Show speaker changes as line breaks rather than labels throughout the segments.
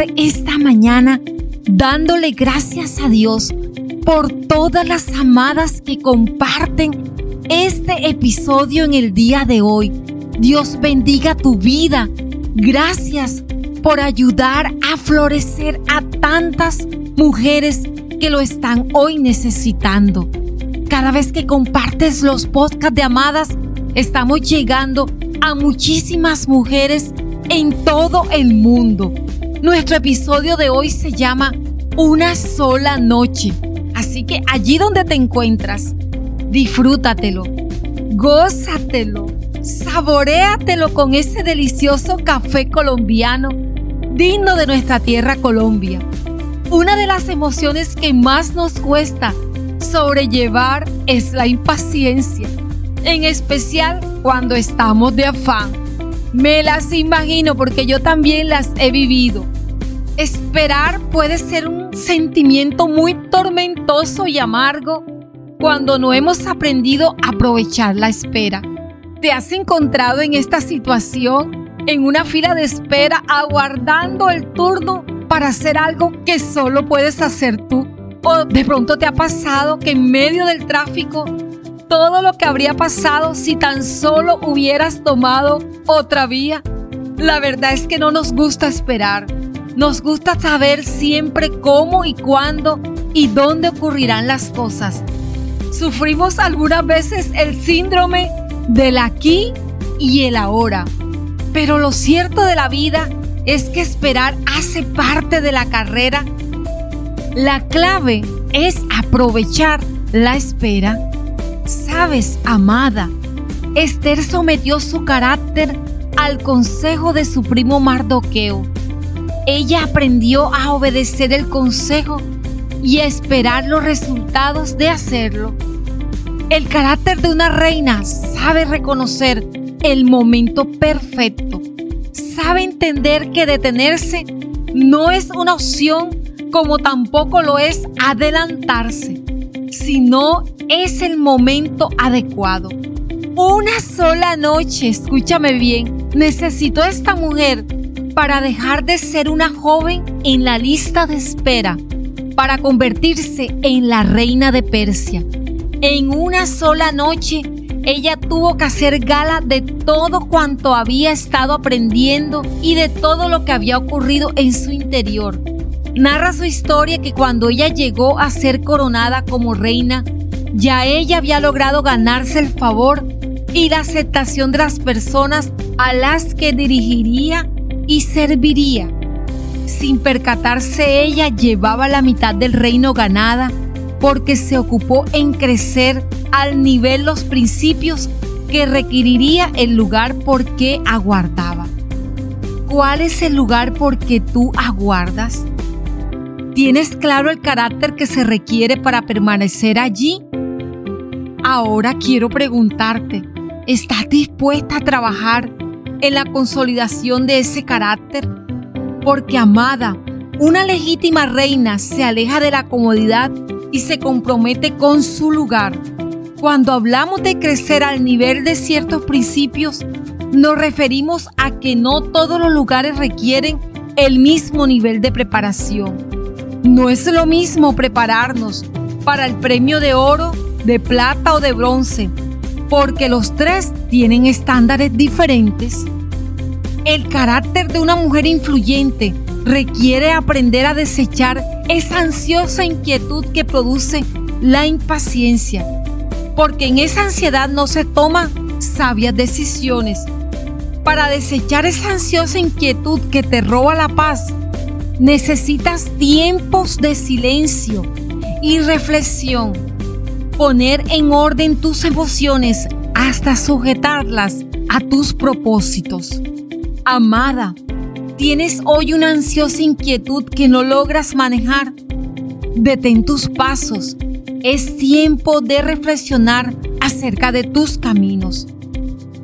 esta mañana dándole gracias a Dios por todas las amadas que comparten este episodio en el día de hoy. Dios bendiga tu vida. Gracias por ayudar a florecer a tantas mujeres que lo están hoy necesitando. Cada vez que compartes los podcasts de Amadas, estamos llegando a muchísimas mujeres en todo el mundo. Nuestro episodio de hoy se llama Una sola noche. Así que allí donde te encuentras, disfrútatelo, gózatelo, saboreatelo con ese delicioso café colombiano digno de nuestra tierra Colombia. Una de las emociones que más nos cuesta sobrellevar es la impaciencia, en especial cuando estamos de afán. Me las imagino porque yo también las he vivido. Esperar puede ser un sentimiento muy tormentoso y amargo cuando no hemos aprendido a aprovechar la espera. ¿Te has encontrado en esta situación, en una fila de espera, aguardando el turno para hacer algo que solo puedes hacer tú? ¿O de pronto te ha pasado que en medio del tráfico todo lo que habría pasado si tan solo hubieras tomado otra vía? La verdad es que no nos gusta esperar. Nos gusta saber siempre cómo y cuándo y dónde ocurrirán las cosas. Sufrimos algunas veces el síndrome del aquí y el ahora. Pero lo cierto de la vida es que esperar hace parte de la carrera. La clave es aprovechar la espera Sabes, amada, Esther sometió su carácter al consejo de su primo Mardoqueo. Ella aprendió a obedecer el consejo y a esperar los resultados de hacerlo. El carácter de una reina sabe reconocer el momento perfecto. Sabe entender que detenerse no es una opción como tampoco lo es adelantarse, sino es el momento adecuado. Una sola noche, escúchame bien, necesitó esta mujer para dejar de ser una joven en la lista de espera, para convertirse en la reina de Persia. En una sola noche, ella tuvo que hacer gala de todo cuanto había estado aprendiendo y de todo lo que había ocurrido en su interior. Narra su historia que cuando ella llegó a ser coronada como reina, ya ella había logrado ganarse el favor y la aceptación de las personas a las que dirigiría y serviría. Sin percatarse ella llevaba la mitad del reino ganada porque se ocupó en crecer al nivel los principios que requeriría el lugar por que aguardaba. ¿Cuál es el lugar por que tú aguardas? ¿Tienes claro el carácter que se requiere para permanecer allí? Ahora quiero preguntarte, ¿estás dispuesta a trabajar en la consolidación de ese carácter? Porque, amada, una legítima reina se aleja de la comodidad y se compromete con su lugar. Cuando hablamos de crecer al nivel de ciertos principios, nos referimos a que no todos los lugares requieren el mismo nivel de preparación. No es lo mismo prepararnos para el premio de oro de plata o de bronce, porque los tres tienen estándares diferentes. El carácter de una mujer influyente requiere aprender a desechar esa ansiosa inquietud que produce la impaciencia, porque en esa ansiedad no se toman sabias decisiones. Para desechar esa ansiosa inquietud que te roba la paz, necesitas tiempos de silencio y reflexión poner en orden tus emociones hasta sujetarlas a tus propósitos. Amada, ¿tienes hoy una ansiosa inquietud que no logras manejar? Detén tus pasos. Es tiempo de reflexionar acerca de tus caminos.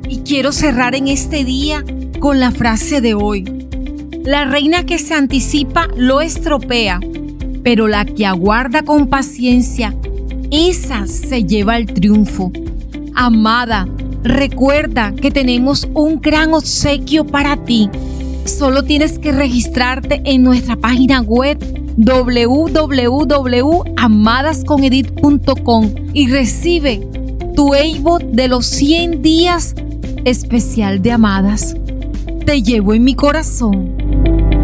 Y quiero cerrar en este día con la frase de hoy. La reina que se anticipa lo estropea, pero la que aguarda con paciencia esa se lleva el triunfo. Amada, recuerda que tenemos un gran obsequio para ti. Solo tienes que registrarte en nuestra página web www.amadasconedit.com y recibe tu Eibot de los 100 días especial de Amadas. Te llevo en mi corazón.